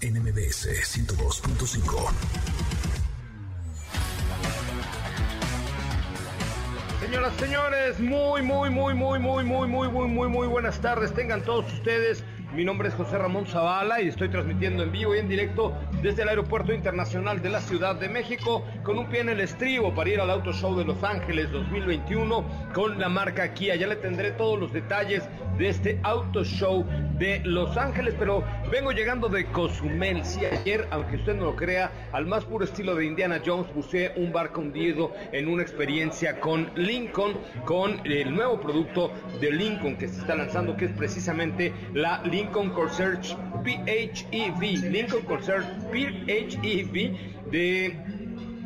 NMBS 102.5. Señoras, señores, muy, muy, muy, muy, muy, muy, muy, muy, muy, muy buenas tardes. Tengan todos ustedes mi nombre es José Ramón Zavala y estoy transmitiendo en vivo y en directo desde el Aeropuerto Internacional de la Ciudad de México con un pie en el estribo para ir al Auto Show de Los Ángeles 2021 con la marca Kia. Ya le tendré todos los detalles de este Auto Show de Los Ángeles, pero vengo llegando de Cozumel. Sí, ayer, aunque usted no lo crea, al más puro estilo de Indiana Jones, buceé un barco hundido en una experiencia con Lincoln, con el nuevo producto de Lincoln que se está lanzando, que es precisamente la Lincoln Corsair PHEV, Lincoln Corsair PHEV de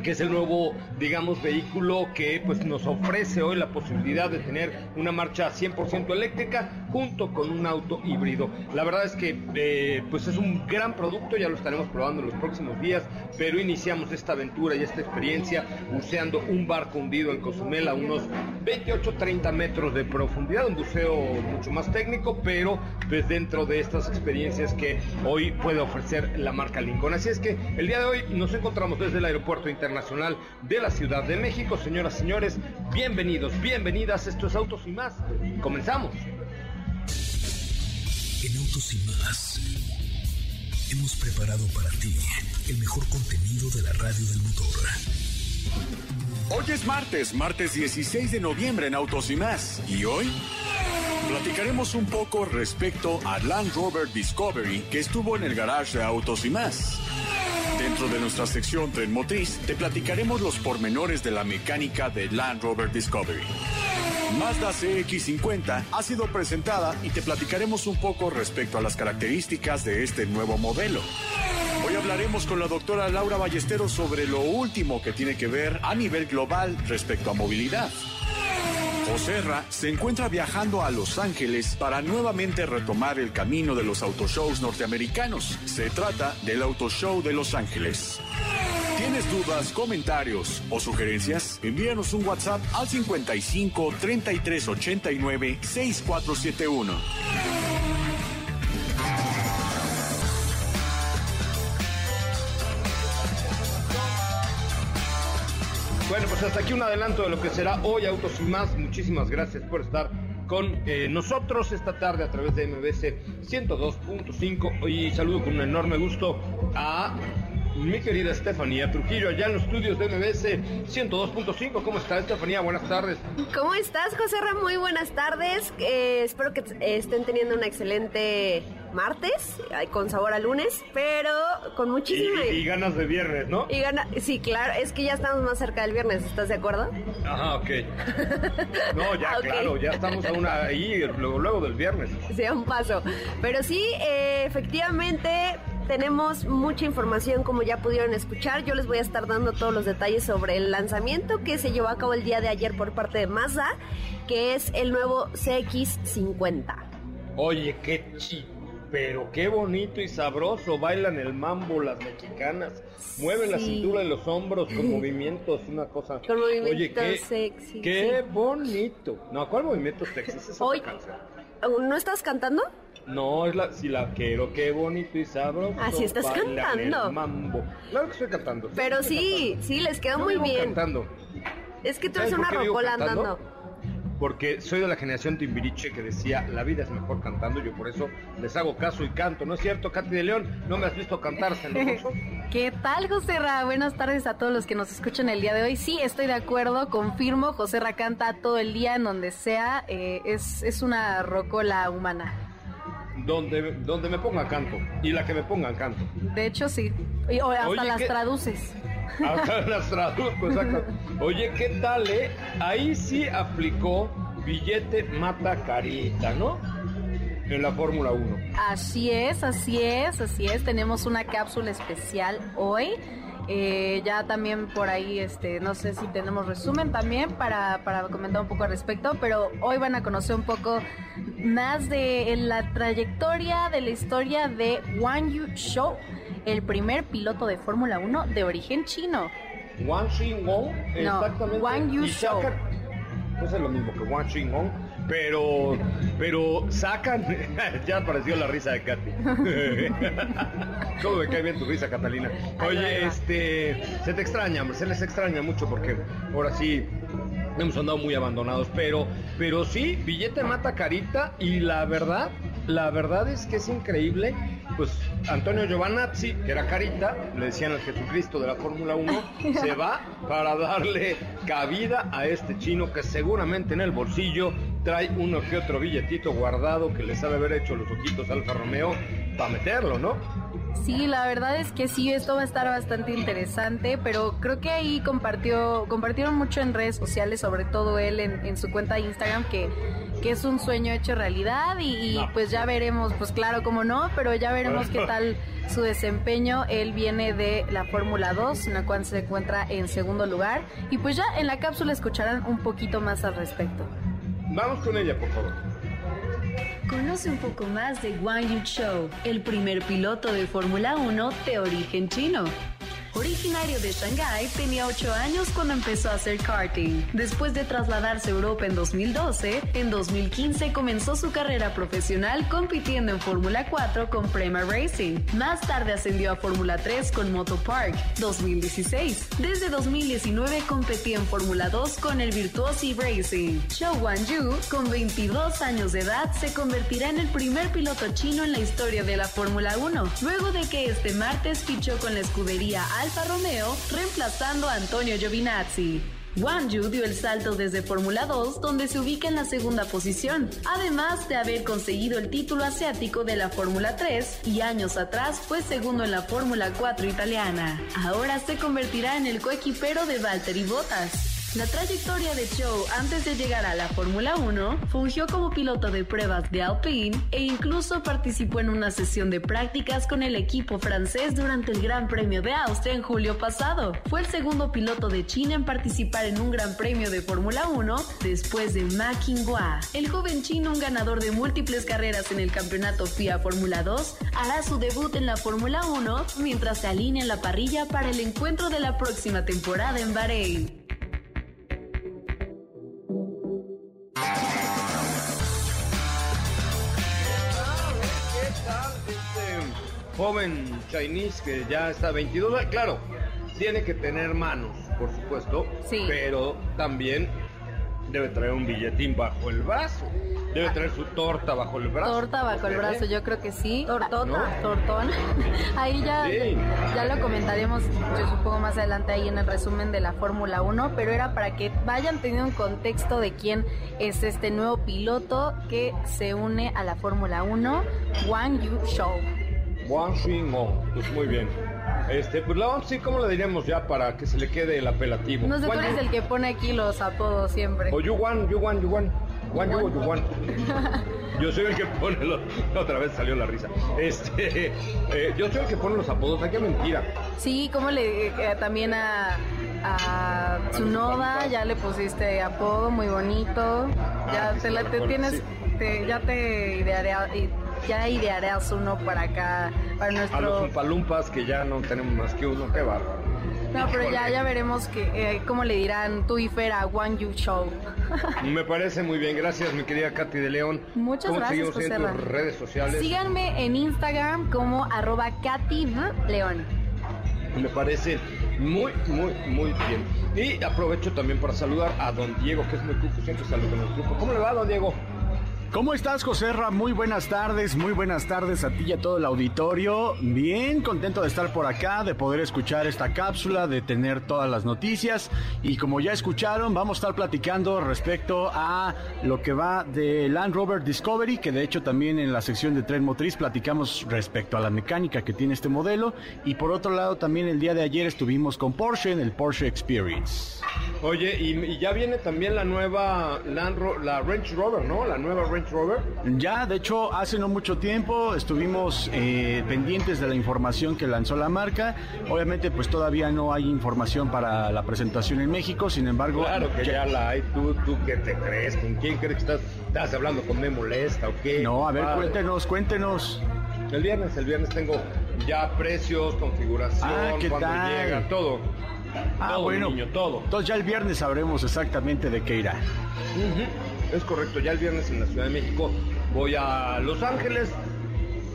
que es el nuevo, digamos, vehículo que pues nos ofrece hoy la posibilidad de tener una marcha 100% eléctrica junto con un auto híbrido. La verdad es que eh, pues es un gran producto, ya lo estaremos probando en los próximos días, pero iniciamos esta aventura y esta experiencia buceando un barco hundido en Cozumel a unos 28-30 metros de profundidad, un buceo mucho más técnico, pero pues dentro de estas experiencias que hoy puede ofrecer la marca Lincoln. Así es que el día de hoy nos encontramos desde el aeropuerto internacional de la Ciudad de México. Señoras, y señores, bienvenidos, bienvenidas. Esto es Autos y más. Comenzamos. En Autos y más hemos preparado para ti el mejor contenido de la radio del motor. Hoy es martes, martes 16 de noviembre en Autos y más. ¿Y hoy? Platicaremos un poco respecto a Land Rover Discovery que estuvo en el garage de Autos y más. Dentro de nuestra sección Tren Motriz, te platicaremos los pormenores de la mecánica de Land Rover Discovery. Mazda CX50 ha sido presentada y te platicaremos un poco respecto a las características de este nuevo modelo. Hoy hablaremos con la doctora Laura Ballesteros sobre lo último que tiene que ver a nivel global respecto a movilidad. Joserra se encuentra viajando a Los Ángeles para nuevamente retomar el camino de los autoshows norteamericanos. Se trata del Auto Show de Los Ángeles. ¿Tienes dudas, comentarios o sugerencias? Envíanos un WhatsApp al 55 33 89 6471. Bueno, pues hasta aquí un adelanto de lo que será hoy Autos y más. Muchísimas gracias por estar con eh, nosotros esta tarde a través de MBC 102.5 y saludo con un enorme gusto a mi querida Estefanía Trujillo, allá en los estudios de MBS 102.5. ¿Cómo está Estefanía? Buenas tardes. ¿Cómo estás, José Ram? Muy buenas tardes. Eh, espero que estén teniendo una excelente martes, con sabor a lunes, pero con muchísima... Y, ganas de viernes, ¿no? Y gana... Sí, claro, es que ya estamos más cerca del viernes, ¿estás de acuerdo? Ajá, ok. No, ya, claro, ya estamos aún ahí, luego, luego del viernes. Sí, a un paso. Pero sí, eh, efectivamente tenemos mucha información como ya pudieron escuchar. Yo les voy a estar dando todos los detalles sobre el lanzamiento que se llevó a cabo el día de ayer por parte de Mazda, que es el nuevo CX50. Oye, qué chido pero qué bonito y sabroso bailan el mambo las mexicanas. Mueven la cintura y los hombros con movimientos, una cosa. Con movimientos Oye, qué, sexy. Qué bonito. No, ¿cuál movimiento sexy? Es Hoy, ¿No estás cantando? No, es la, si la quiero, qué bonito y sabroso. Así estás cantando. mambo. Claro que estoy cantando. Pero sí, sí, les quedó muy bien. cantando. Es que tú eres una rocola andando. Porque soy de la generación Timbiriche que decía, la vida es mejor cantando, yo por eso les hago caso y canto. ¿No es cierto, Katy de León? ¿No me has visto cantar, celoso? ¿Qué tal, José Ra? Buenas tardes a todos los que nos escuchan el día de hoy. Sí, estoy de acuerdo, confirmo, José Ra canta todo el día en donde sea, eh, es, es una rocola humana. Donde, donde me ponga canto, y la que me pongan canto. De hecho, sí. Y- o hasta Oye, las ¿qué? traduces. Acá las traduzco, exacto. Oye, ¿qué tal, eh? Ahí sí aplicó billete mata carita, ¿no? En la Fórmula 1. Así es, así es, así es. Tenemos una cápsula especial hoy. Eh, ya también por ahí, este, no sé si tenemos resumen también para, para comentar un poco al respecto, pero hoy van a conocer un poco más de la trayectoria de la historia de Wang Yu Shou, el primer piloto de Fórmula 1 de origen chino. Wang Xingong, No, exactamente. Wang Yu y sacan- Pues es lo mismo que Wang Xingong, pero, pero sacan. ya apareció la risa de Katy. ¿Cómo me cae bien tu risa, Catalina? Oye, este. Se te extraña, se les extraña mucho porque ahora sí. Hemos andado muy abandonados, pero, pero sí, billete mata carita y la verdad, la verdad es que es increíble, pues Antonio Giovanazzi, que era carita, le decían al Jesucristo de la Fórmula 1, se va para darle cabida a este chino que seguramente en el bolsillo trae uno que otro billetito guardado que les ha de haber hecho los ojitos Alfa Romeo para meterlo, ¿no? Sí, la verdad es que sí, esto va a estar bastante interesante, pero creo que ahí compartió, compartieron mucho en redes sociales, sobre todo él en, en su cuenta de Instagram, que, que es un sueño hecho realidad y, y, No. pues ya veremos, pues claro, como no, pero ya veremos qué tal su desempeño. Él viene de la Fórmula 2, en la cual se encuentra en segundo lugar, y pues ya en la cápsula escucharán un poquito más al respecto. Vamos con ella, por favor. Conoce un poco más de Wang Yu Shou, el primer piloto de Fórmula 1 de origen chino. Originario de Shanghái, tenía 8 años cuando empezó a hacer karting. Después de trasladarse a Europa en 2012, en 2015 comenzó su carrera profesional compitiendo en Fórmula 4 con Prema Racing. Más tarde ascendió a Fórmula 3 con Moto Park 2016. Desde 2019 competía en Fórmula 2 con el Virtuosi Racing. Zhou Guanyu, con 22 años de edad, se convertirá en el primer piloto chino en la historia de la Fórmula 1, luego de que este martes fichó con la escudería Alfa Romeo, reemplazando a Antonio Giovinazzi. Wang Yu dio el salto desde Fórmula 2, donde se ubica en la segunda posición, además de haber conseguido el título asiático de la Fórmula 3 y años atrás fue segundo en la Fórmula 4 italiana. Ahora se convertirá en el coequipero de Valtteri Bottas. La trayectoria de Zhou antes de llegar a la Fórmula 1 fungió como piloto de pruebas de Alpine e incluso participó en una sesión de prácticas con el equipo francés durante el Gran Premio de Austria en julio pasado. Fue el segundo piloto de China en participar en un Gran Premio de Fórmula 1 después de Ma Qinghua. El joven chino, un ganador de múltiples carreras en el campeonato FIA Fórmula 2, hará su debut en la Fórmula 1 mientras se alinea en la parrilla para el encuentro de la próxima temporada en Bahrein. ¿Qué tal este joven Chinese que ya está 22? Ah, Claro, tiene que tener manos, por supuesto, Sí. pero también debe traer un billetín bajo el brazo. Debe traer su torta bajo el brazo. Torta bajo el brazo, yo creo que sí. Tortota. ¿No? Tortón. Ahí ya, Sí. ya lo comentaremos, yo supongo más adelante ahí en el resumen de la Fórmula 1, pero era para que vayan teniendo un contexto de quién es este nuevo piloto que se une a la Fórmula 1, Wang Yu Shou. Wang Xingong. Pues muy bien. Este, pues la sí, ¿cómo le diríamos ya para que se le quede el apelativo? No sé, tú eres el que pone aquí los apodos siempre. O Yuan, Yuan, Yuan. Juan, Yu, Yuan. Yo soy el que pone los... Otra vez salió la risa. Este, eh, yo soy el que pone los apodos. Ay, qué mentira. Sí, como le eh, también a, a Tsunoda ya le pusiste apodo muy bonito. Ya Ah, sí, te, la- te recuerdo, tienes, sí. te- ya te idearé, ya idearás uno para acá, para A los nuestro. Umpalumpas que ya no tenemos más que uno. Qué bárbaro. No, pero ya, ya veremos que, eh, cómo le dirán tú y Fer a Wang Yu Show. Me parece muy bien. Gracias, mi querida Katy de León. Muchas ¿Cómo gracias, ahí en José tus redes sociales? Síganme en Instagram como arroba Katy. León. Me parece muy, muy, muy bien. Y aprovecho también para saludar a don Diego, que es muy cuco, siempre saludo con el grupo. ¿Cómo le va, don Diego? ¿Cómo estás, Joserra? Muy buenas tardes, muy buenas tardes a ti y a todo el auditorio. Bien, contento de estar por acá, de poder escuchar esta cápsula, de tener todas las noticias. Y como ya escucharon, vamos a estar platicando respecto a lo que va de Land Rover Discovery, que de hecho también en la sección de tren motriz platicamos respecto a la mecánica que tiene este modelo. Y por otro lado, también el día de ayer estuvimos con Porsche en el Porsche Experience. Oye, y, ya viene también la nueva Land la Range Rover, ¿no? La nueva Range Rover. Ya, de hecho, hace no mucho tiempo estuvimos eh, pendientes de la información que lanzó la marca. Obviamente, pues todavía no hay información para la presentación en México, sin embargo... Claro que ya, la hay. ¿Tú, ¿Tú qué te crees? ¿Con quién crees que estás, estás hablando con Me Molesta o qué? No, a ver, cuéntenos, cuéntenos. El viernes, el viernes tengo ya precios, configuración, ah, cuando llega, todo. Ah, bueno. todo. Entonces ya el viernes sabremos exactamente de qué irá. Es correcto, ya el viernes en la Ciudad de México voy a Los Ángeles.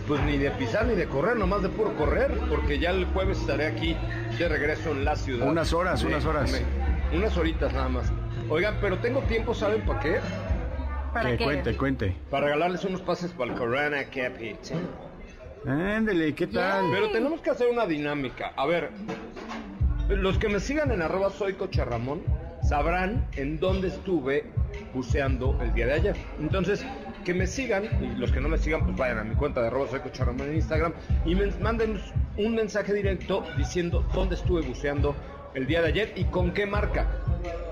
Pues ni de pisar ni de correr, nomás de puro correr, porque ya el jueves estaré aquí de regreso en la ciudad. Unas horas, unas horas. unas horitas nada más. Oigan, pero tengo tiempo, ¿saben para qué? ¿Para qué? Cuente, cuente. Para regalarles unos pases para el Corona Capital. Ándele, ¿qué tal? Pero tenemos que hacer una dinámica. A ver, los que me sigan en arroba soy Ramón sabrán en dónde estuve buceando el día de ayer. Entonces, que me sigan, y los que no me sigan, pues vayan a mi cuenta de arroba soy Ramón en Instagram y me manden un mensaje directo diciendo dónde estuve buceando el día de ayer y con qué marca.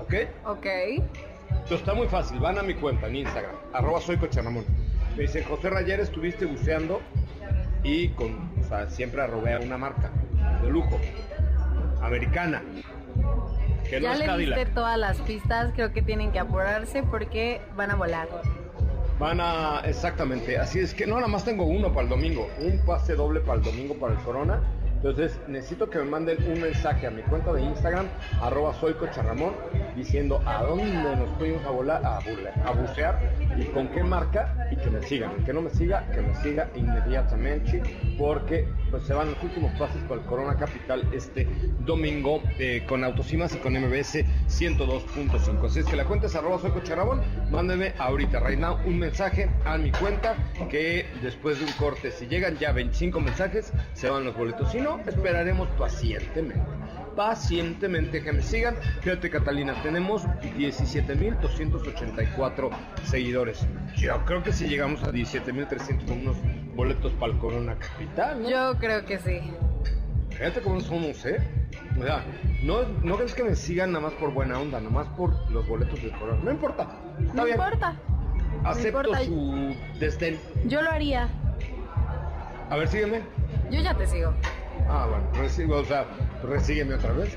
¿Ok? Ok. Entonces está muy fácil, van a mi cuenta en Instagram, arroba soy Ramón. Me dicen, José Rayer, estuviste buceando y con, o sea, siempre arrobé a una marca de lujo americana. Que ya no le diste todas las pistas, creo que tienen que apurarse porque van a volar. Van a, exactamente, así es que no, nada más tengo uno para el domingo, un pase doble para el domingo para el Corona entonces necesito que me manden un mensaje a mi cuenta de Instagram, arroba soycocharramón, diciendo a dónde nos fuimos a volar, a, bucear y con qué marca y que me sigan. Que no me siga, que me siga inmediatamente porque pues, se van los últimos pasos para el Corona Capital este domingo eh, con Autosimas y con MBS 102.5. Así es que la cuenta es arroba soycocharramón, mándenme ahorita, right un mensaje a mi cuenta que después de un corte, si llegan ya 25 mensajes, se van los boletos. Si no, esperaremos pacientemente. Pacientemente que me sigan. Fíjate, Catalina, tenemos 17.284 seguidores. Yo creo que si llegamos a 17.300 con unos boletos para el Corona Capital, Yo creo que sí. Fíjate cómo somos, ¿eh? O sea, no, no crees que me sigan nada más por buena onda, nada más por los boletos del Corona. No importa. no importa. Acepto su destén. Yo lo haría. A ver, sígueme. Yo ya te sigo. Ah, bueno, recibo, o sea, resígueme otra vez.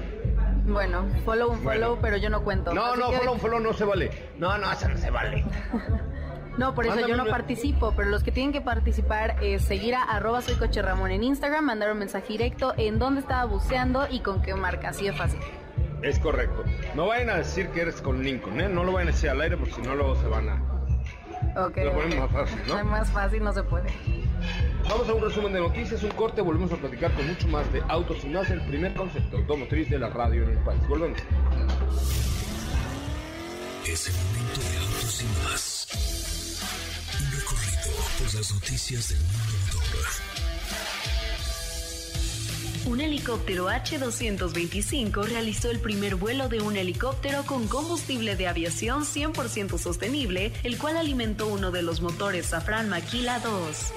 Bueno, follow un follow, pero yo no cuento. No, no, follow un follow no se vale. No, no, eso no se vale. No, por eso yo no participo, pero los que tienen que participar es seguir a arroba soy coche Ramón en Instagram, mandar un mensaje directo en dónde estaba buceando y con qué marca, así es fácil. Es correcto. No vayan a decir que eres con Lincoln, ¿eh? No lo vayan a decir al aire porque si no luego se van a... Ok. Lo ponen más fácil, ¿no? más fácil no se puede. Vamos a un resumen de noticias, un corte, volvemos a platicar con mucho más de autos y más el primer concepto automotriz de la radio en el país. Volvemos. Es el momento de autos y más. Un recorrido por las noticias del mundo motor un helicóptero H-225 realizó el primer vuelo de un helicóptero con combustible de aviación 100% sostenible, el cual alimentó uno de los motores Safran Maquila 2.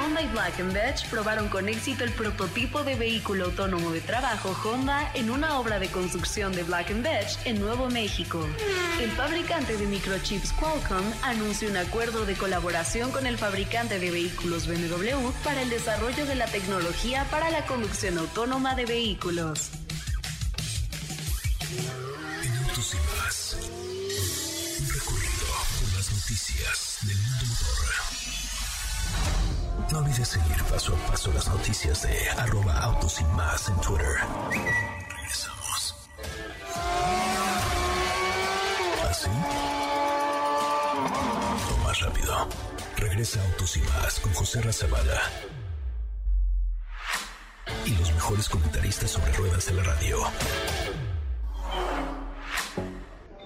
Honda y Black Veatch probaron con éxito el prototipo de vehículo autónomo de trabajo Honda en una obra de construcción de Black Veatch en Nuevo México. El fabricante de microchips Qualcomm anunció un acuerdo de colaboración con el fabricante de vehículos BMW para el desarrollo de la tecnología para la conducción autónoma autónoma de vehículos. En Autos y Más, un recorrido por las noticias del mundo motor. No olvides seguir paso a paso las noticias de arroba autos y más en Twitter. Regresamos. ¿Así? O más rápido. Regresa Autos y más con José Razabala y los mejores comentaristas sobre ruedas de la radio.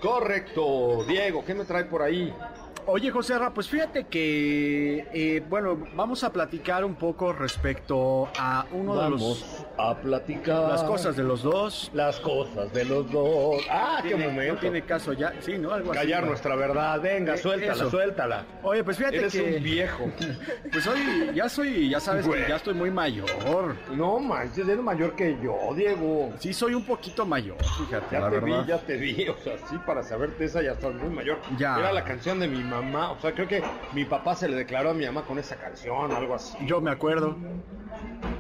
Correcto. Diego, ¿qué me trae por ahí? Oye, José Ra, pues fíjate que, eh, bueno, vamos a platicar un poco respecto a uno de los... a platicar. Las cosas de los dos. Las cosas de los dos. Ah, qué momento. No tiene caso ya, sí, ¿no? Algo así, Callar ¿no? nuestra verdad. Venga, Eh, suéltala, eso. suéltala. Oye, pues fíjate Eres que... un viejo. Pues hoy ya soy, ya sabes que ya estoy muy mayor. No manches, eres mayor que yo, Diego. Sí, soy un poquito mayor, fíjate, Ya la te verdad. vi, ya te vi, o sea, sí, para saberte esa ya estás muy mayor. Ya. Era la canción de mi mamá, o sea, creo que mi papá se le declaró a mi mamá con esa canción, algo así. Yo me acuerdo.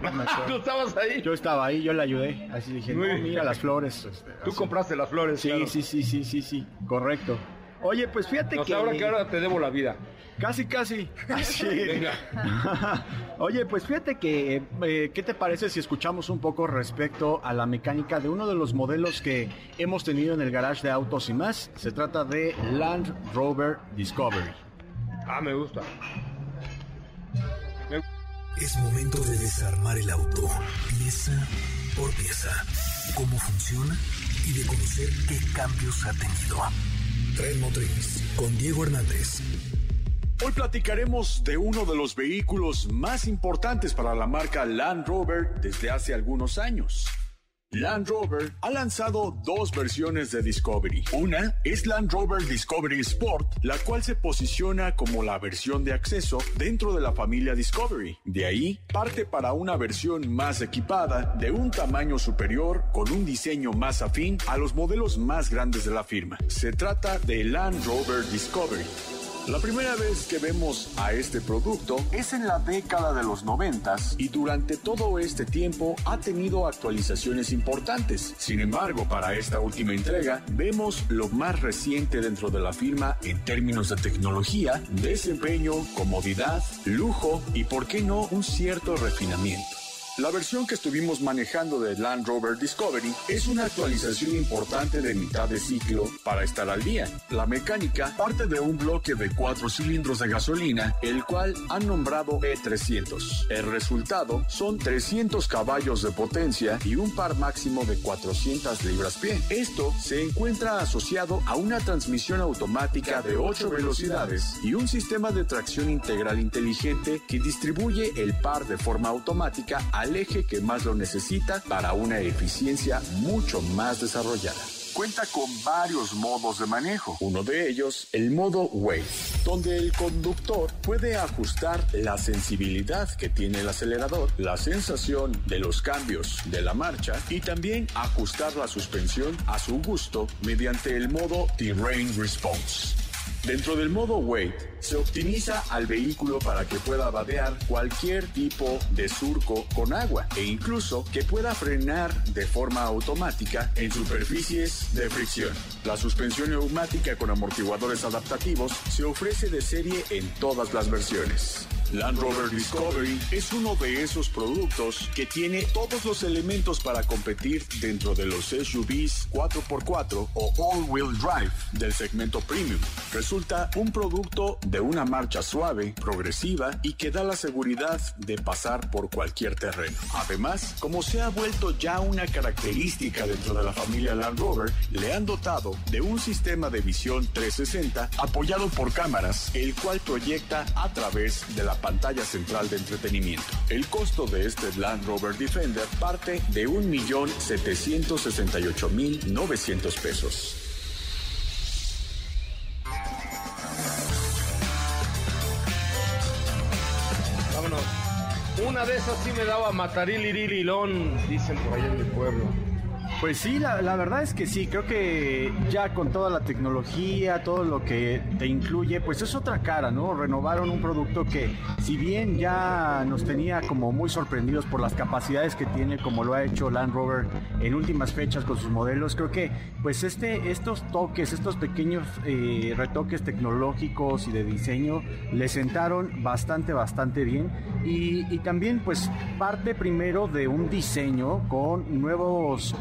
¿Tú estabas ahí? Yo estaba ahí, yo le ayudé. Así dije, no, mira las flores. este, Tú así. compraste las flores, Sí, claro. sí, sí, sí, sí, sí, correcto. Oye, pues fíjate O que... ahora que ahora te debo la vida. Casi, casi. Así. Venga. Oye, pues fíjate que, eh, ¿qué te parece si escuchamos un poco respecto a la mecánica de uno de los modelos que hemos tenido en el garage de autos y más? Se trata de Land Rover Discovery. Ah, me gusta. Me- Es momento de desarmar el auto, pieza por pieza. Cómo funciona y de conocer qué cambios ha tenido. Tren Motriz con Diego Hernández. Hoy platicaremos de uno de los vehículos más importantes para la marca Land Rover desde hace algunos años. Land Rover ha lanzado dos versiones de Discovery. Una es Land Rover Discovery Sport, la cual se posiciona como la versión de acceso dentro de la familia Discovery. De ahí parte para una versión más equipada, de un tamaño superior, con un diseño más afín a los modelos más grandes de la firma. Se trata de Land Rover Discovery. La primera vez que vemos a este producto es en la década de los 90 y durante todo este tiempo ha tenido actualizaciones importantes. Sin embargo, para esta última entrega vemos lo más reciente dentro de la firma en términos de tecnología, desempeño, comodidad, lujo y por qué no un cierto refinamiento. La versión que estuvimos manejando de Land Rover Discovery es una actualización importante de mitad de ciclo para estar al día. La mecánica parte de un bloque de cuatro cilindros de gasolina, el cual han nombrado E300. El resultado son 300 caballos de potencia y un par máximo de 400 libras-pie. Esto se encuentra asociado a una transmisión automática de 8 velocidades y un sistema de tracción integral inteligente que distribuye el par de forma automática al eje que más lo necesita para una eficiencia mucho más desarrollada. Cuenta con varios modos de manejo. Uno de ellos, el modo Wave, donde el conductor puede ajustar la sensibilidad que tiene el acelerador, la sensación de los cambios de la marcha y también ajustar la suspensión a su gusto mediante el modo Terrain Response. Dentro del modo Weight se optimiza al vehículo para que pueda vadear cualquier tipo de surco con agua e incluso que pueda frenar de forma automática en superficies de fricción. La suspensión neumática con amortiguadores adaptativos se ofrece de serie en todas las versiones. Land Rover Discovery es uno de esos productos que tiene todos los elementos para competir dentro de los SUVs 4x4 o all-wheel drive del segmento premium. Resulta un producto de una marcha suave, progresiva y que da la seguridad de pasar por cualquier terreno. Además, como se ha vuelto ya una característica dentro de la familia Land Rover, le han dotado de un sistema de visión 360 apoyado por cámaras, el cual proyecta a través de la pantalla central de entretenimiento. El costo de este Land Rover Defender parte de 1.768.900 pesos. Una de esas sí me daba matarilililón, dicen por ahí en mi pueblo. Pues sí, la, verdad es que sí, creo que ya con toda la tecnología, todo lo que te incluye, pues es otra cara, ¿no? Renovaron un producto que si bien ya nos tenía como muy sorprendidos por las capacidades que tiene, como lo ha hecho Land Rover en últimas fechas con sus modelos, creo que pues este, estos toques, estos pequeños eh, retoques tecnológicos y de diseño le sentaron bastante, bastante bien. Y, y también pues parte primero de un diseño con nuevos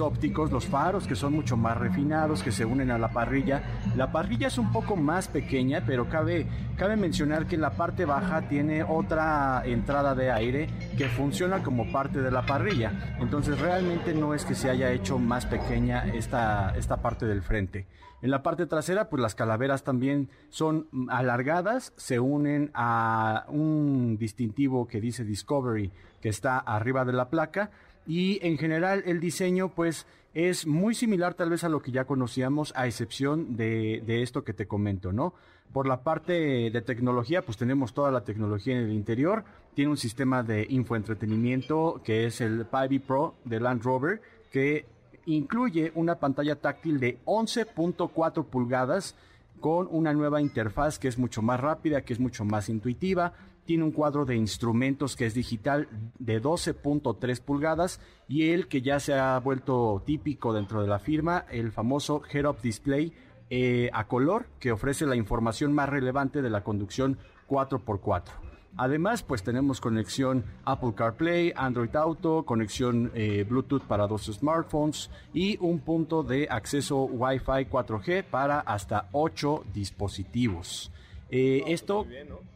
ópticos, los faros que son mucho más refinados, que se unen a la parrilla. La parrilla es un poco más pequeña, pero cabe, cabe mencionar que la parte baja tiene otra entrada de aire que funciona como parte de la parrilla. Entonces realmente no es que se haya hecho más pequeña esta, esta parte del frente. En la parte trasera, pues las calaveras también son alargadas, se unen a un distintivo que dice Discovery, que está arriba de la placa, y en general el diseño, pues es muy similar tal vez a lo que ya conocíamos, a excepción de, esto que te comento, ¿no? Por la parte de tecnología, pues tenemos toda la tecnología en el interior. Tiene un sistema de infoentretenimiento que es el Pivi Pro de Land Rover, que incluye una pantalla táctil de 11.4 pulgadas con una nueva interfaz que es mucho más rápida, que es mucho más intuitiva. Tiene un cuadro de instrumentos que es digital de 12.3 pulgadas y el que ya se ha vuelto típico dentro de la firma, el famoso Head-Up Display eh, a color que ofrece la información más relevante de la conducción 4x4. Además, pues tenemos conexión Apple CarPlay, Android Auto, conexión eh, Bluetooth para dos smartphones y un punto de acceso Wi-Fi 4G para hasta 8 dispositivos. Eh, esto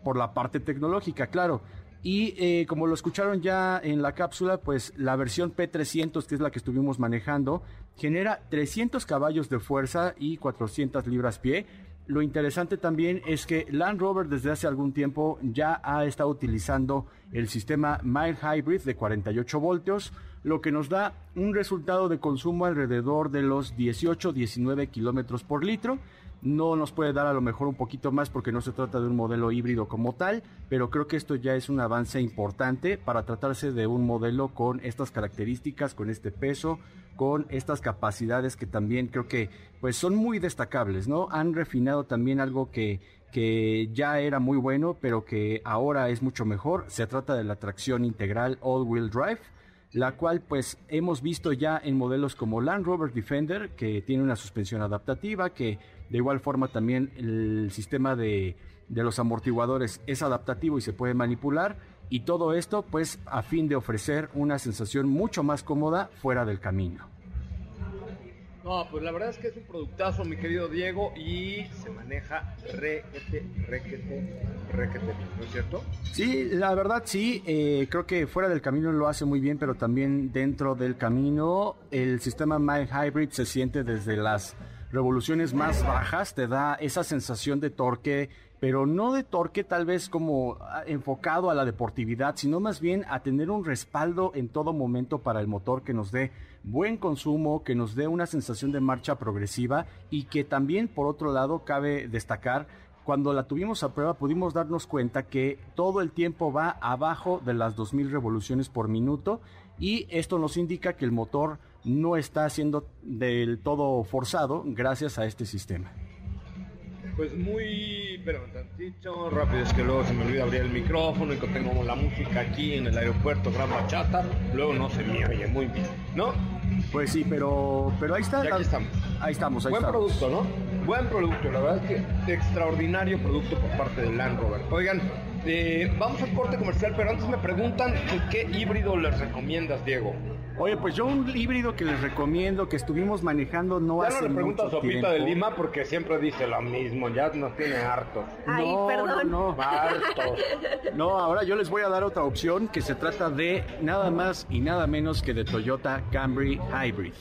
por la parte tecnológica, claro. Y eh, como lo escucharon ya en la cápsula, pues la versión P300, que es la que estuvimos manejando, genera 300 caballos de fuerza y 400 libras pie lo interesante también es que Land Rover desde hace algún tiempo ya ha estado utilizando el sistema Mild Hybrid de 48 voltios, lo que nos da un resultado de consumo alrededor de los 18-19 kilómetros por litro. No nos puede dar a lo mejor un poquito más porque no se trata de un modelo híbrido como tal, pero creo que esto ya es un avance importante para tratarse de un modelo con estas características, con este peso, con estas capacidades que también creo que pues son muy destacables, ¿no? Han refinado también algo que, que ya era muy bueno, pero que ahora es mucho mejor. Se trata de la tracción integral all-wheel drive, la cual pues hemos visto ya en modelos como Land Rover Defender, que tiene una suspensión adaptativa, que de igual forma también el sistema de, de los amortiguadores es adaptativo y se puede manipular y todo esto pues a fin de ofrecer una sensación mucho más cómoda fuera del camino. No, pues la verdad es que es un productazo, mi querido Diego, y se maneja requete, requete, requete ¿no es cierto? Sí, la verdad sí, eh, creo que fuera del camino lo hace muy bien, pero también dentro del camino el sistema My Hybrid se siente desde las revoluciones más bajas, te da esa sensación de torque pero no de torque tal vez como ah, enfocado a la deportividad, sino más bien a tener un respaldo en todo momento para el motor que nos dé buen consumo, que nos dé una sensación de marcha progresiva y que también por otro lado cabe destacar cuando la tuvimos a prueba pudimos darnos cuenta que todo el tiempo va abajo de las 2000 revoluciones por minuto y esto nos indica que el motor no está siendo del todo forzado gracias a este sistema. Pues muy, pero tantito, rápido, es que luego se me olvida abrir el micrófono y que tengo la música aquí en el aeropuerto, gran bachata, luego no se me oye muy bien, ¿no? Pues sí, pero, pero ahí está. Aquí estamos. Ahí estamos, ahí Buen estamos. producto, ¿no? Buen producto, la verdad es que extraordinario producto por parte de Land Rover. Oigan, eh, vamos al corte comercial, pero antes me preguntan que qué híbrido les recomiendas, Diego. Oye, pues yo un híbrido que les recomiendo, que estuvimos manejando no Ya hace no le pregunto a mucho Sopita de tiempo. Lima porque siempre dice lo mismo, ya nos tiene hartos. Ay, no, perdón. No, no. Hartos. No, ahora yo les voy a dar otra opción que se trata de nada más y nada menos que de Toyota Camry Hybrid.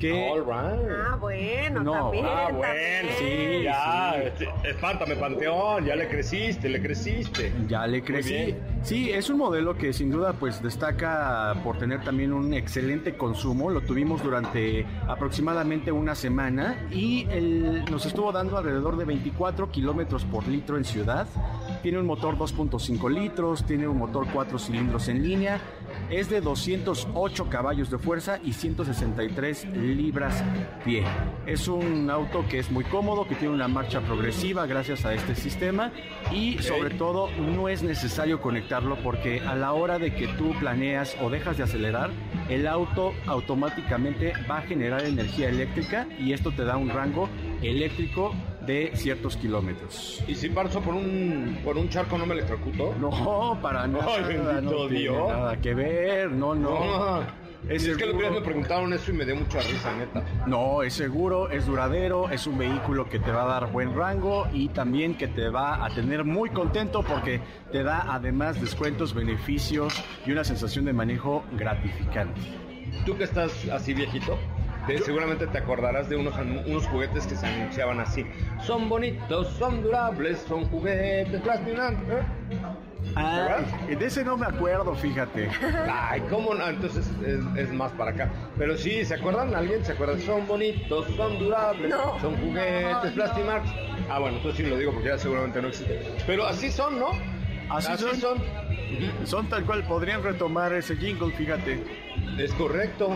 Que All right. Ah, bueno, No, también. Ah, también. bueno, Sí, ya, sí. este, espántame Panteón, ya le creciste, le creciste. ya le crecí. Sí, es un modelo que sin duda pues destaca por tener también un excelente consumo. Lo tuvimos durante aproximadamente una semana y el- nos estuvo dando alrededor de 24 kilómetros por litro en ciudad. Tiene un motor 2.5 litros, tiene un motor 4 cilindros en línea, es de 208 caballos de fuerza y 163 libras pie. Es un auto que es muy cómodo, que tiene una marcha progresiva gracias a este sistema y sobre todo no es necesario conectarlo porque a la hora de que tú planeas o dejas de acelerar, el auto automáticamente va a generar energía eléctrica y esto te da un rango eléctrico de ciertos kilómetros. ¿Y si paso por un, por un charco no me electrocuto? No, para nada. Ay, bendito no tiene Dios. nada que ver. No, no. Es, es que el otro día me preguntaron eso y me dio mucha risa, neta. No, es seguro, es duradero, es un vehículo que te va a dar buen rango y también que te va a tener muy contento porque te da además descuentos, beneficios y una sensación de manejo gratificante. Tú que estás así viejito, te- seguramente te acordarás de unos, unos juguetes que se anunciaban así. Son bonitos, son durables, son juguetes plastinantes. ¿eh? Ah, de ese no me acuerdo, fíjate. Ay, ¿cómo no? Entonces es, es más para acá. Pero sí, ¿se acuerdan? ¿Alguien se acuerda? Son bonitos, son durables, No. son juguetes, Plastimax. Ah, bueno, entonces sí lo digo porque ya seguramente no existe. Pero así son, ¿no? Así son. Son tal cual, podrían retomar ese jingle, fíjate. Es correcto.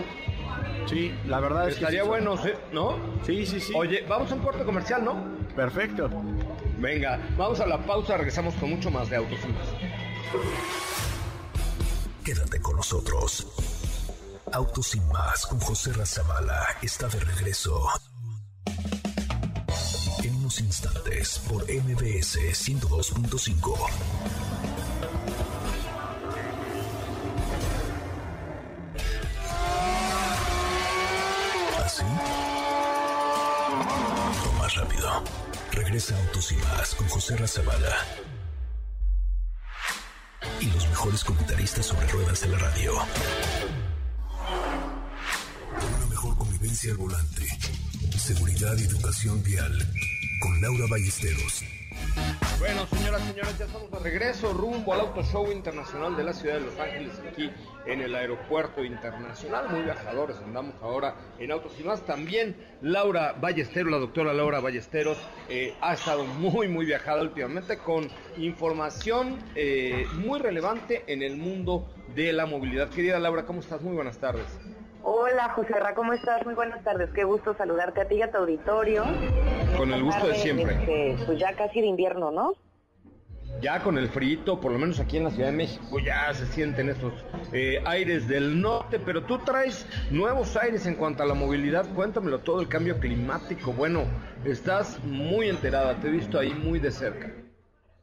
Sí, la verdad es que Estaría sí bueno, ¿sí? ¿no? Sí, sí, sí. Oye, vamos a un corte comercial, ¿no? Perfecto. Venga, vamos a la pausa, regresamos con mucho más de Autos y Más. Quédate con nosotros. Autos sin más con José Razabala está de regreso. En unos instantes por MBS 102.5. O más rápido. Regresa Autos y más con José Razabala. Y los mejores comentaristas sobre ruedas de la radio. Una mejor convivencia al volante. Seguridad y educación vial. Con Laura Ballesteros. Bueno, señoras y señores, ya estamos de regreso rumbo al Auto Show Internacional de la ciudad de Los Ángeles, aquí en el Aeropuerto Internacional. Muy viajadores, andamos ahora en Autos y más. También Laura Ballesteros, la doctora Laura Ballesteros, eh, ha estado muy, muy viajada últimamente con información eh, muy relevante en el mundo de la movilidad. Querida Laura, ¿cómo estás? Muy buenas tardes. Hola, José Ra, ¿cómo estás? Muy buenas tardes. Qué gusto saludarte a ti y a tu auditorio. Con el gusto de siempre. este, pues ya casi de invierno, ¿no? Ya con el frito, por lo menos aquí en la Ciudad de México, ya se sienten estos eh, aires del norte, pero tú traes nuevos aires en cuanto a la movilidad. Cuéntamelo todo, el cambio climático. Bueno, estás muy enterada, te he visto ahí muy de cerca.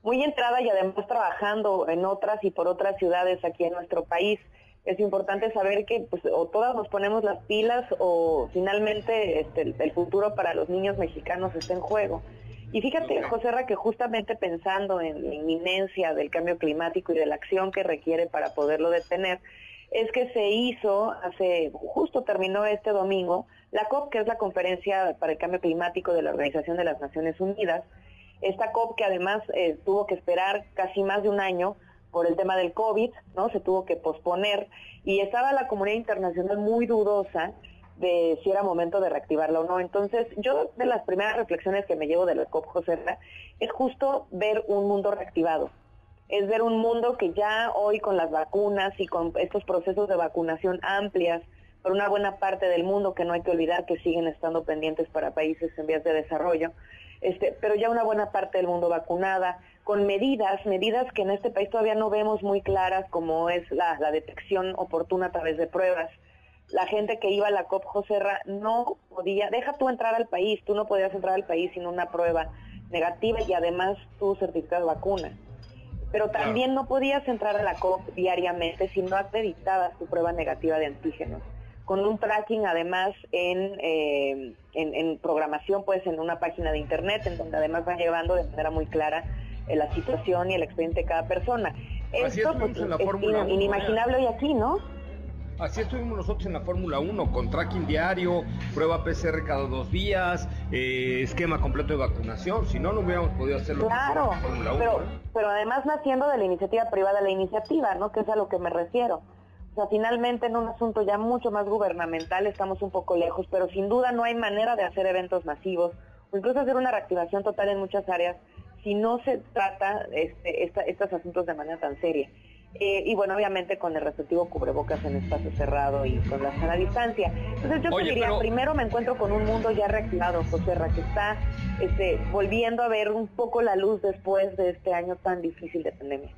Muy entrada y además trabajando en otras y por otras ciudades aquí en nuestro país. Es importante saber que pues, o todas nos ponemos las pilas o finalmente este, el, el futuro para los niños mexicanos está en juego. Y fíjate. José Ra, que justamente pensando en la inminencia del cambio climático y de la acción que requiere para poderlo detener, es que se hizo hace, justo terminó este domingo, la COP, que es la Conferencia para el Cambio Climático de la Organización de las Naciones Unidas. Esta COP que además eh, tuvo que esperar casi más de un año por el tema del COVID, ¿no? Se tuvo que posponer y estaba la comunidad internacional muy dudosa de si era momento de reactivarla o no. Entonces, yo de las primeras reflexiones que me llevo de la COP, José, Ra, es justo ver un mundo reactivado. Es ver un mundo que ya hoy con las vacunas y con estos procesos de vacunación amplias por una buena parte del mundo que no hay que olvidar que siguen estando pendientes para países en vías de desarrollo, este, pero ya una buena parte del mundo vacunada, con medidas, medidas que en este país todavía no vemos muy claras, como es la, la detección oportuna a través de pruebas. La gente que iba a la COP Joserra no podía, deja tú entrar al país, tú no podías entrar al país sin una prueba negativa y además tu certificado de vacuna. Pero también no podías entrar a la COP diariamente si no acreditabas tu prueba negativa de antígenos con un tracking además en, eh, en, en, programación, pues en una página de internet, en donde además van llevando de manera muy clara eh, la situación y el expediente de cada persona. Así Esto pues, en la es Fórmula in, 1, inimaginable hoy aquí, ¿no? Así estuvimos nosotros en la Fórmula 1, con tracking diario, prueba PCR cada dos días, eh, esquema completo de vacunación. Si no, no hubiéramos podido hacerlo claro, en la Fórmula 1. Pero, ¿eh? pero además naciendo de la iniciativa privada, la iniciativa, ¿no? Que es a lo que me refiero. O sea, finalmente en un asunto ya mucho más gubernamental estamos un poco lejos, pero sin duda no hay manera de hacer eventos masivos o incluso hacer una reactivación total en muchas áreas si no se trata este, esta, estos asuntos de manera tan seria. Eh, y bueno, obviamente con el respectivo cubrebocas en espacio cerrado y con la sana distancia. Entonces yo Oye, te diría, pero- primero me encuentro con un mundo ya reactivado, José Ra, que está este, volviendo a ver un poco la luz después de este año tan difícil de pandemia.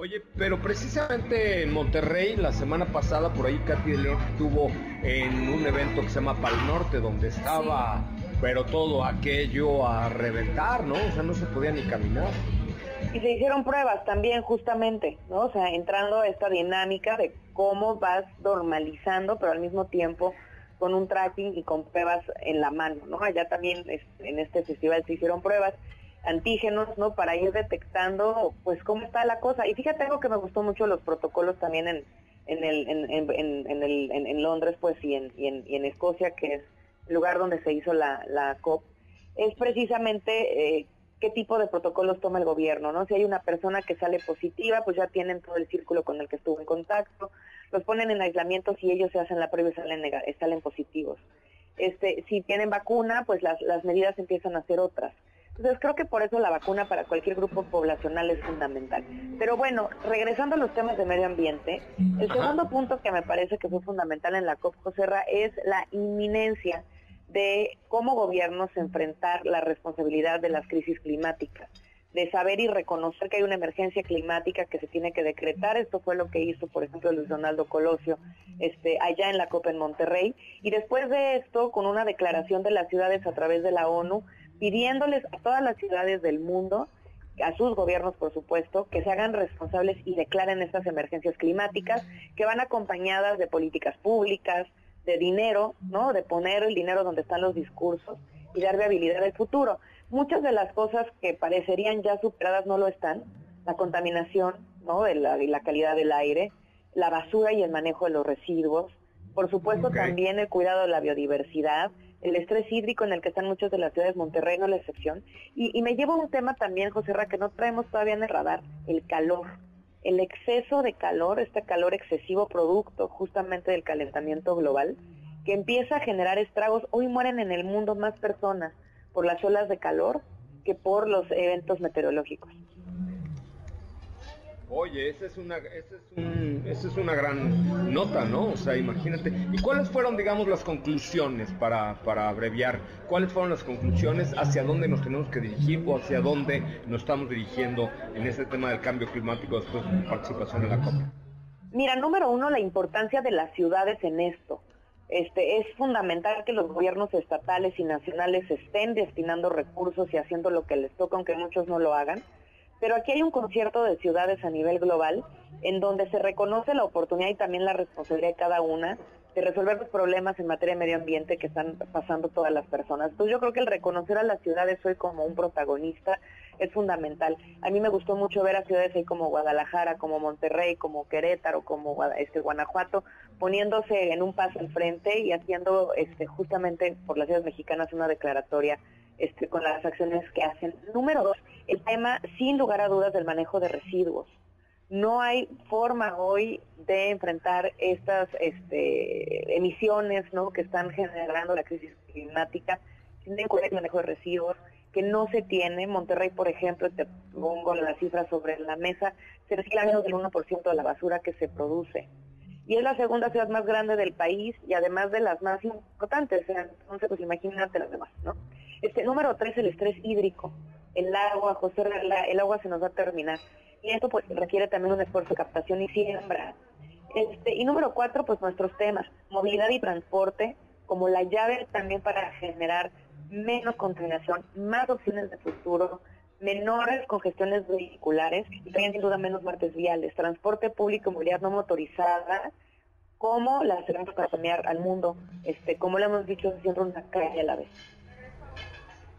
Oye, pero precisamente en Monterrey, la semana pasada, por ahí Katy de León estuvo en un evento que se llama Pal Norte, donde estaba, pero todo aquello a reventar, ¿no? O sea, no se podía ni caminar. Y se hicieron pruebas también justamente, ¿no? O sea, entrando a esta dinámica de cómo vas normalizando, pero al mismo tiempo con un tracking y con pruebas en la mano, ¿no? Allá también en este festival se hicieron pruebas antígenos, ¿no? Para ir detectando, pues, cómo está la cosa. Y fíjate algo que me gustó mucho los protocolos también en, en, el, en, en, el, en, Londres, pues, y en, y en, Escocia, que es el lugar donde se hizo la, la COP, es precisamente eh, qué tipo de protocolos toma el gobierno, ¿no? Si hay una persona que sale positiva, pues ya tienen todo el círculo con el que estuvo en contacto, los ponen en aislamiento si ellos se hacen la prueba y salen, salen positivos. Este, si tienen vacuna, pues las, las medidas empiezan a ser otras. Entonces creo que por eso la vacuna para cualquier grupo poblacional es fundamental. Pero bueno, regresando a los temas de medio ambiente, el segundo punto que me parece que fue fundamental en la COP Joserra es la inminencia de cómo gobiernos enfrentar la responsabilidad de las crisis climáticas, de saber y reconocer que hay una emergencia climática que se tiene que decretar. Esto fue lo que hizo, por ejemplo, Luis Donaldo Colosio este, allá en la COP en Monterrey. Y después de esto, con una declaración de las ciudades a través de la ONU, pidiéndoles a todas las ciudades del mundo, a sus gobiernos por supuesto, que se hagan responsables y declaren estas emergencias climáticas que van acompañadas de políticas públicas, de dinero, ¿no? De poner el dinero donde están los discursos y dar viabilidad al futuro. Muchas de las cosas que parecerían ya superadas no lo están. La contaminación, ¿no? De la, la calidad del aire, la basura y el manejo de los residuos, por supuesto también el cuidado de la biodiversidad, el estrés hídrico en el que están muchas de las ciudades, Monterrey no es la excepción. Y, me llevo un tema también, José Ra, que no traemos todavía en el radar, el calor. El exceso de calor, este calor excesivo producto justamente del calentamiento global, que empieza a generar estragos. Hoy mueren en el mundo más personas por las olas de calor que por los eventos meteorológicos. Oye, esa es una, esa es, un, esa es una gran nota, ¿no? O sea, imagínate. ¿Y cuáles fueron, digamos, las conclusiones para, para abreviar? ¿Cuáles fueron las conclusiones hacia dónde nos tenemos que dirigir o hacia dónde nos estamos dirigiendo en este tema del cambio climático después de participación en la COP? Mira, número uno, la importancia de las ciudades en esto. Este, es fundamental que los gobiernos estatales y nacionales estén destinando recursos y haciendo lo que les toca, aunque muchos no lo hagan pero aquí hay un concierto de ciudades a nivel global en donde se reconoce la oportunidad y también la responsabilidad de cada una de resolver los problemas en materia de medio ambiente que están pasando todas las personas. Entonces yo creo que el reconocer a las ciudades hoy como un protagonista es fundamental. A mí me gustó mucho ver a ciudades ahí como Guadalajara, como Monterrey, como Querétaro, como este Guanajuato, poniéndose en un paso al frente y haciendo este justamente por las ciudades mexicanas una declaratoria este, con las acciones que hacen. Número dos, el tema, sin lugar a dudas, del manejo de residuos. No hay forma hoy de enfrentar estas este, emisiones ¿no? que están generando la crisis climática sin el manejo de residuos que no se tiene. Monterrey, por ejemplo, te pongo la cifra sobre la mesa, se recicla menos del 1% de la basura que se produce. Y es la segunda ciudad más grande del país y además de las más importantes. Entonces, pues imagínate las demás, ¿no? Este, número tres, el estrés hídrico. El agua, José, el agua se nos va a terminar. Y esto pues requiere también un esfuerzo de captación y siembra. Este, y número cuatro, pues nuestros temas, movilidad y transporte, como la llave también para generar menos contaminación, más opciones de futuro, menores congestiones vehiculares y también sin duda menos muertes viales, transporte público, movilidad no motorizada, como las herramientas para cambiar al mundo, este, como lo hemos dicho, siempre una calle a la vez.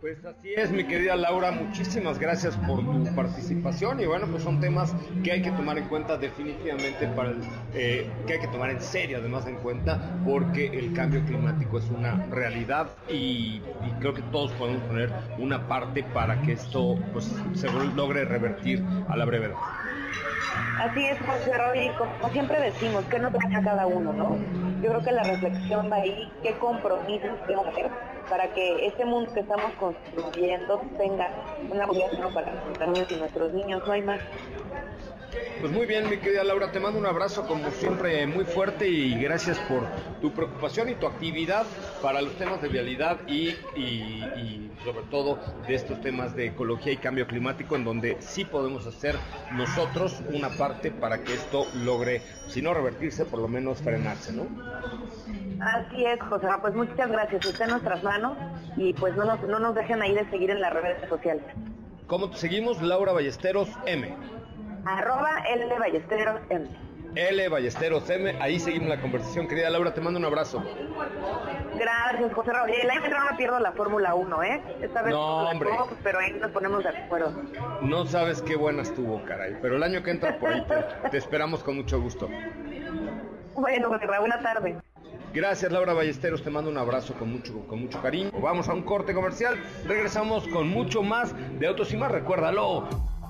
Pues así es, mi querida Laura, muchísimas gracias por tu participación y bueno, pues son temas que hay que tomar en cuenta definitivamente para el, eh, que hay que tomar en serio además en cuenta porque el cambio climático es una realidad y, creo que todos podemos poner una parte para que esto pues se logre revertir a la brevedad. Así es, José Rodríguez, como siempre decimos, ¿qué nos a cada uno, no? Yo creo que la reflexión va ahí, qué compromisos tenemos que hacer para que este mundo que estamos construyendo tenga una obligación para nuestros niños, no hay más. Pues muy bien, mi querida Laura, te mando un abrazo como siempre muy fuerte y gracias por tu preocupación y tu actividad para los temas de vialidad y, sobre todo de estos temas de ecología y cambio climático en donde sí podemos hacer nosotros una parte para que esto logre, si no revertirse, por lo menos frenarse, ¿no? Así es, José. Pues muchas gracias. Está en nuestras manos y pues no nos, no nos dejen ahí de seguir en las redes sociales. ¿Cómo te seguimos? Laura Ballesteros M. Arroba L Ballesteros M. L Ballesteros M, ahí seguimos la conversación. Querida Laura, te mando un abrazo. Gracias, José Raúl. El año que no pierdo la Fórmula 1, ¿eh? Esta vez No, hombre. pero ahí nos ponemos de acuerdo. No sabes qué buena estuvo, caray. Pero el año que entra por ahí te, te esperamos con mucho gusto. Bueno, José Raúl, buena tarde. Gracias Laura Ballesteros, te mando un abrazo con mucho, con mucho cariño. Vamos a un corte comercial, regresamos con mucho más de Autos y más, recuérdalo.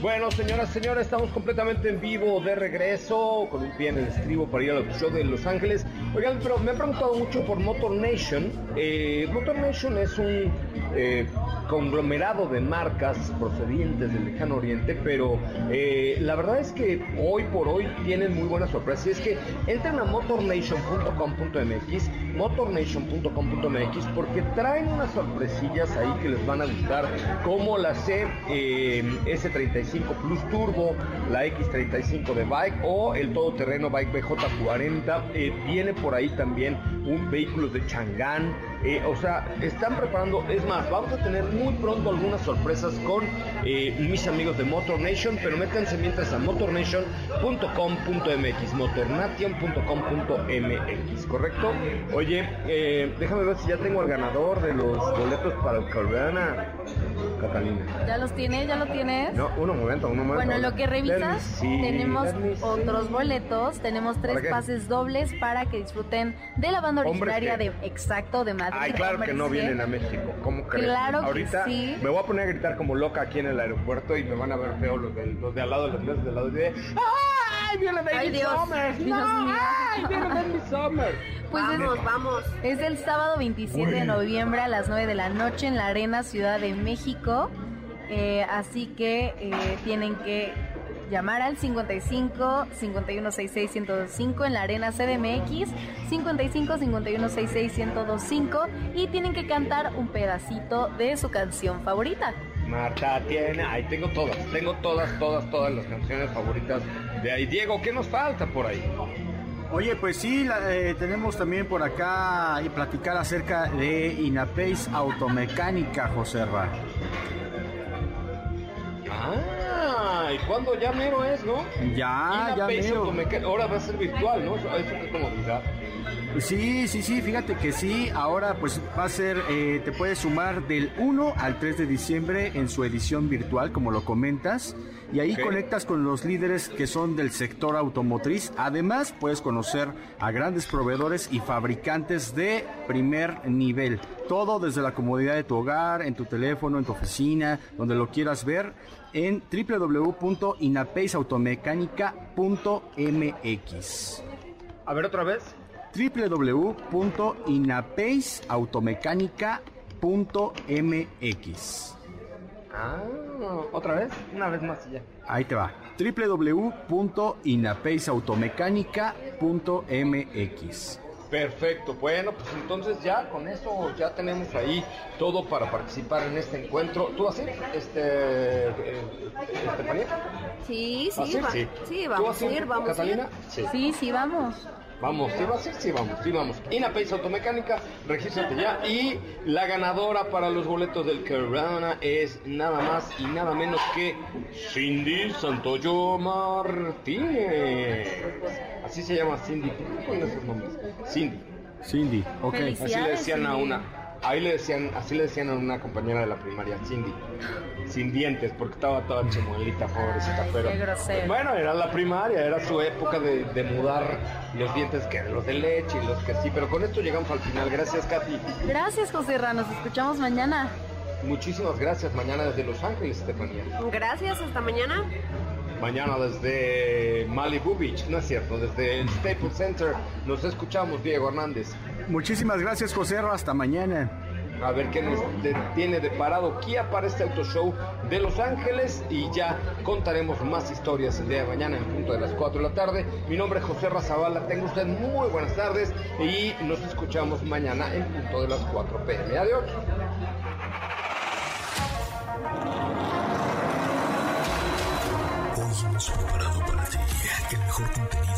Bueno, señoras, señores, estamos completamente en vivo, de regreso, con un pie en el estribo para ir al show de Los Ángeles. Oigan, pero me han preguntado mucho por Motor Nation. Eh, Motor Nation es un eh, conglomerado de marcas procedientes del lejano oriente, pero eh, la verdad es que hoy por hoy tienen muy buenas sorpresas. Y es que entren a motornation.com.mx, motornation.com.mx, porque traen unas sorpresillas ahí que les van a gustar, como la C eh, S35 Plus Turbo, la X35 de Bike o el todoterreno Bike BJ40. Eh, viene por ahí también un vehículo de Chang'an. Eh, o sea, están preparando, es más, vamos a tener muy pronto algunas sorpresas con mis amigos de Motor Nation, pero métanse mientras a motornation.com.mx, motornation.com.mx, ¿correcto? Oye, eh, déjame ver si ya tengo al ganador de los boletos para el Corona, Catalina. ¿Ya los tienes? ¿Ya lo tienes? No, uno momento, uno momento. Bueno, en lo que revisas, see, tenemos see. otros boletos, tenemos tres pases dobles para que disfruten de la banda ¿Hombres originaria de Exacto de Madrid. Ay, claro que no vienen a México. ¿Cómo crees? Claro que Ahorita sí. me voy a poner a gritar como loca aquí en el aeropuerto y me van a ver feo los de, los de al lado, los de al lado. De, ¡Ay, viene Baby Ay, Dios. Summer! Dios ¡No! mío. ¡Ay, viene Baby Summer! Pues es- Vamos, vamos. Es el sábado 27 de noviembre a las 9 de la noche en la Arena Ciudad de México. Eh, así que eh, tienen que llamar al 55 5166 1025 en la Arena CDMX, 55 5166 1025 y tienen que cantar un pedacito de su canción favorita. Marta tiene, ahí tengo todas, tengo todas, todas, todas las canciones favoritas de ahí. Diego, ¿qué nos falta por ahí? Oye, pues sí, la- eh, tenemos también por acá y platicar acerca de Inapace Automecánica, José Ra. Ah, ¿y cuándo ya mero es, no? Ya, la ya mero. Automeca- Ahora va a ser virtual, ¿no? Eso, eso qué comodidad. Sí, sí, sí, fíjate que sí, ahora pues va a ser, eh, te puedes sumar del 1 al 3 de diciembre en su edición virtual, como lo comentas, y ahí conectas con los líderes que son del sector automotriz. Además, puedes conocer a grandes proveedores y fabricantes de primer nivel. Todo desde la comodidad de tu hogar, en tu teléfono, en tu oficina, donde lo quieras ver, en www.inapaceautomecánica.mx A ver otra vez. www.inapaceautomecánica.mx. Ah, otra vez, una vez más y ya. Ahí te va. www.inapaceautomecánica.mx. Perfecto, bueno, pues entonces ya con eso ya tenemos ahí todo para participar en este encuentro. ¿Tú vas a ir, este, eh, Estefanía? Sí, ¿Vas a sí, ir? va- Sí. sí, ¿Tú vamos vas a ir, vamos a ir. Catalina? Sí. Sí, sí, vamos. Vamos, ¿sí vas a ir? Sí, vamos, sí, vamos. Inapace Automecánica, regístrate ya. Y la ganadora para los boletos del Corona es nada más y nada menos que Cindy Santoyo Martínez. Así se llama Cindy. ¿Por qué ponen esos nombres? Cindy. Cindy, ok. Así le decían a una. Ahí le decían, así le decían a una compañera de la primaria, Cindy. Sin dientes, porque estaba toda chimuelita, pobrecita. Ay, pero qué grosero. bueno, era la primaria, era su época de, de mudar los dientes, que los de leche y los que sí. Pero con esto llegamos al final. Gracias, Katy. Gracias, José Ra. Nos escuchamos mañana. Muchísimas gracias. Mañana desde Los Ángeles, Estefanía. Gracias, hasta mañana. Mañana desde Malibu Beach, no es cierto, desde el Staples Center. Nos escuchamos, Diego Hernández. Muchísimas gracias, José. Hasta mañana. a ver qué nos tiene deparado Kia para este auto show de Los Ángeles y ya contaremos más historias el día de mañana en punto de las 4 de la tarde. Mi nombre es José Razabala, tengo usted muy buenas tardes y nos escuchamos mañana en punto de las 4 pm. Adiós. Hoy hemos preparado para ti el mejor contenido